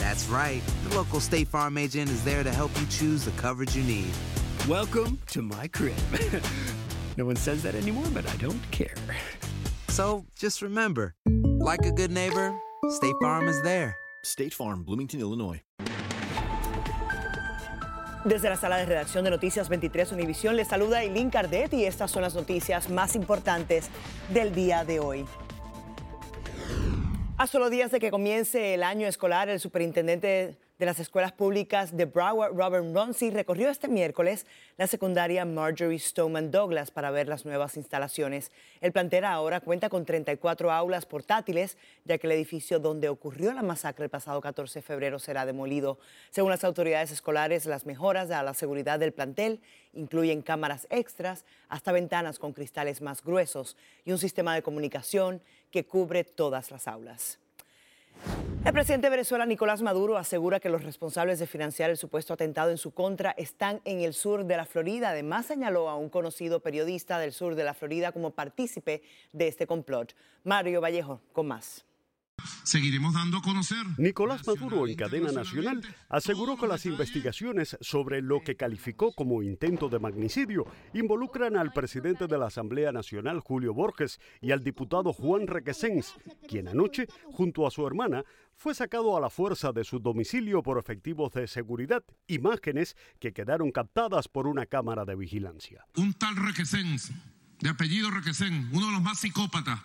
That's right. The local State Farm agent is there to help you choose the coverage you need. Welcome to my crib. no one says that anymore, but I don't care. So just remember, like a good neighbor, State Farm is there. State Farm, Bloomington, Illinois. Desde la sala de redacción de Noticias 23 Univisión les saluda Eileen Cardet y estas son las noticias más importantes del día de hoy. A solo días de que comience el año escolar, el superintendente de las escuelas públicas de Broward, Robert Ronci, recorrió este miércoles la secundaria Marjorie Stoneman Douglas para ver las nuevas instalaciones. El plantel ahora cuenta con 34 aulas portátiles, ya que el edificio donde ocurrió la masacre el pasado 14 de febrero será demolido. Según las autoridades escolares, las mejoras a la seguridad del plantel incluyen cámaras extras, hasta ventanas con cristales más gruesos y un sistema de comunicación que cubre todas las aulas. El presidente de Venezuela, Nicolás Maduro, asegura que los responsables de financiar el supuesto atentado en su contra están en el sur de la Florida. Además, señaló a un conocido periodista del sur de la Florida como partícipe de este complot. Mario Vallejo, con más. Seguiremos dando a conocer. Nicolás Maduro, en cadena nacional, aseguró que las investigaciones sobre lo que calificó como intento de magnicidio involucran al presidente de la Asamblea Nacional, Julio Borges, y al diputado Juan Requesens, quien anoche, junto a su hermana, fue sacado a la fuerza de su domicilio por efectivos de seguridad, imágenes que quedaron captadas por una cámara de vigilancia. Un tal Requesens, de apellido Requesens, uno de los más psicópatas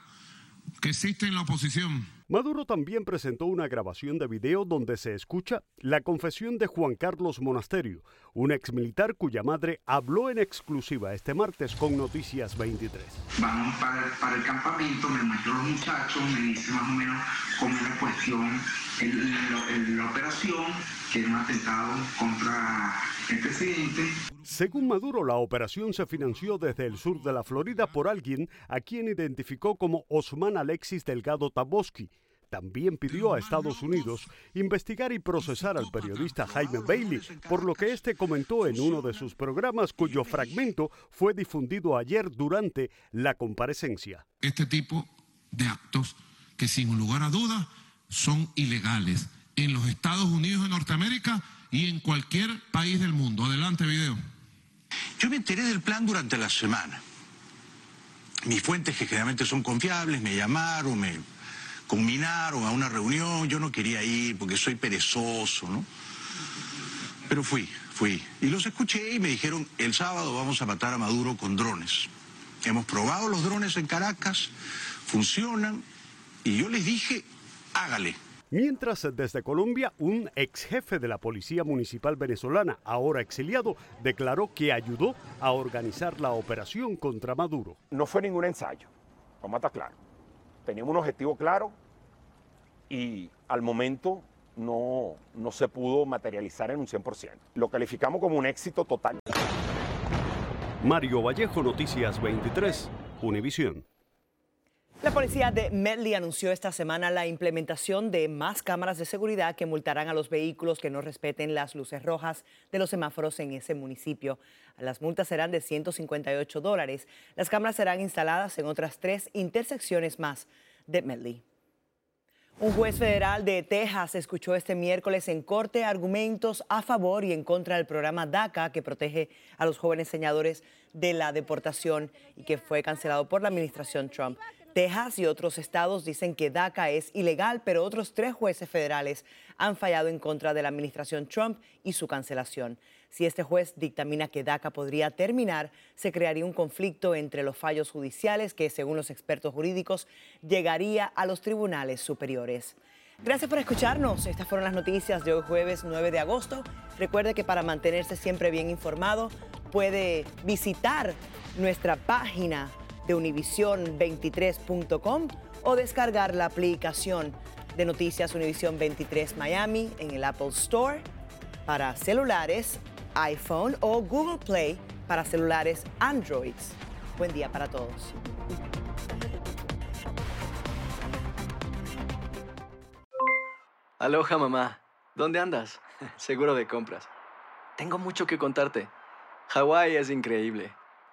que existe en la oposición. Maduro también presentó una grabación de video donde se escucha la confesión de Juan Carlos Monasterio, un exmilitar cuya madre habló en exclusiva este martes con Noticias 23. Vamos para, para el campamento, me muestro los muchachos, me dice más o menos cómo es la cuestión, el- el- la operación, que era un atentado contra el presidente. Según Maduro, la operación se financió desde el sur de la Florida por alguien a quien identificó como Osman Alexis Delgado Taboski. También pidió a Estados Unidos investigar y procesar al periodista Jaime Bailey, por lo que este comentó en uno de sus programas cuyo fragmento fue difundido ayer durante la comparecencia. Este tipo de actos que sin lugar a dudas son ilegales en los Estados Unidos de Norteamérica y en cualquier país del mundo. Adelante, video. Yo me enteré del plan durante la semana. Mis fuentes, que generalmente son confiables, me llamaron, me combinaron a una reunión. Yo no quería ir porque soy perezoso, ¿no? Pero fui, fui. Y los escuché y me dijeron, el sábado vamos a matar a Maduro con drones. Hemos probado los drones en Caracas, funcionan, y yo les dije, hágale. Mientras desde Colombia, un ex jefe de la Policía Municipal venezolana, ahora exiliado, declaró que ayudó a organizar la operación contra Maduro. No fue ningún ensayo, vamos a estar claro. Teníamos un objetivo claro y al momento no, no se pudo materializar en un 100%. Lo calificamos como un éxito total. Mario Vallejo, Noticias 23, Univisión. La policía de Medley anunció esta semana la implementación de más cámaras de seguridad que multarán a los vehículos que no respeten las luces rojas de los semáforos en ese municipio. Las multas serán de 158 dólares. Las cámaras serán instaladas en otras tres intersecciones más de Medley. Un juez federal de Texas escuchó este miércoles en corte argumentos a favor y en contra del programa DACA que protege a los jóvenes señadores de la deportación y que fue cancelado por la administración Trump. Texas y otros estados dicen que DACA es ilegal, pero otros tres jueces federales han fallado en contra de la administración Trump y su cancelación. Si este juez dictamina que DACA podría terminar, se crearía un conflicto entre los fallos judiciales que, según los expertos jurídicos, llegaría a los tribunales superiores. Gracias por escucharnos. Estas fueron las noticias de hoy jueves 9 de agosto. Recuerde que para mantenerse siempre bien informado puede visitar nuestra página de univision23.com o descargar la aplicación de Noticias Univision 23 Miami en el Apple Store para celulares, iPhone o Google Play para celulares Androids. Buen día para todos. Aloha mamá, ¿dónde andas? Seguro de compras. Tengo mucho que contarte. Hawái es increíble.